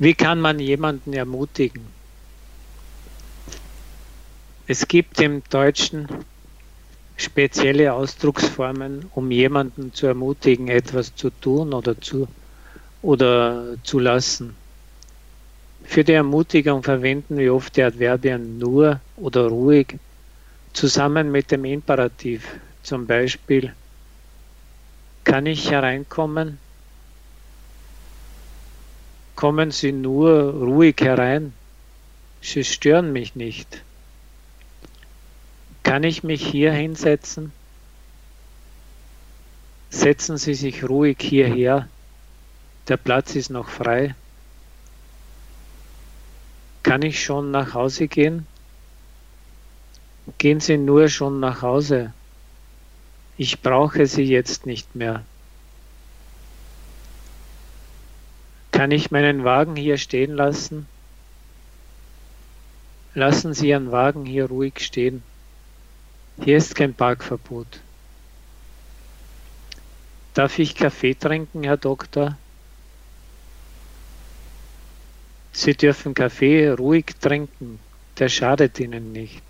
Wie kann man jemanden ermutigen? Es gibt im Deutschen spezielle Ausdrucksformen, um jemanden zu ermutigen, etwas zu tun oder zu, oder zu lassen. Für die Ermutigung verwenden wir oft die Adverbien nur oder ruhig zusammen mit dem Imperativ. Zum Beispiel, kann ich hereinkommen? Kommen Sie nur ruhig herein. Sie stören mich nicht. Kann ich mich hier hinsetzen? Setzen Sie sich ruhig hierher. Der Platz ist noch frei. Kann ich schon nach Hause gehen? Gehen Sie nur schon nach Hause. Ich brauche Sie jetzt nicht mehr. Kann ich meinen Wagen hier stehen lassen? Lassen Sie Ihren Wagen hier ruhig stehen. Hier ist kein Parkverbot. Darf ich Kaffee trinken, Herr Doktor? Sie dürfen Kaffee ruhig trinken, der schadet Ihnen nicht.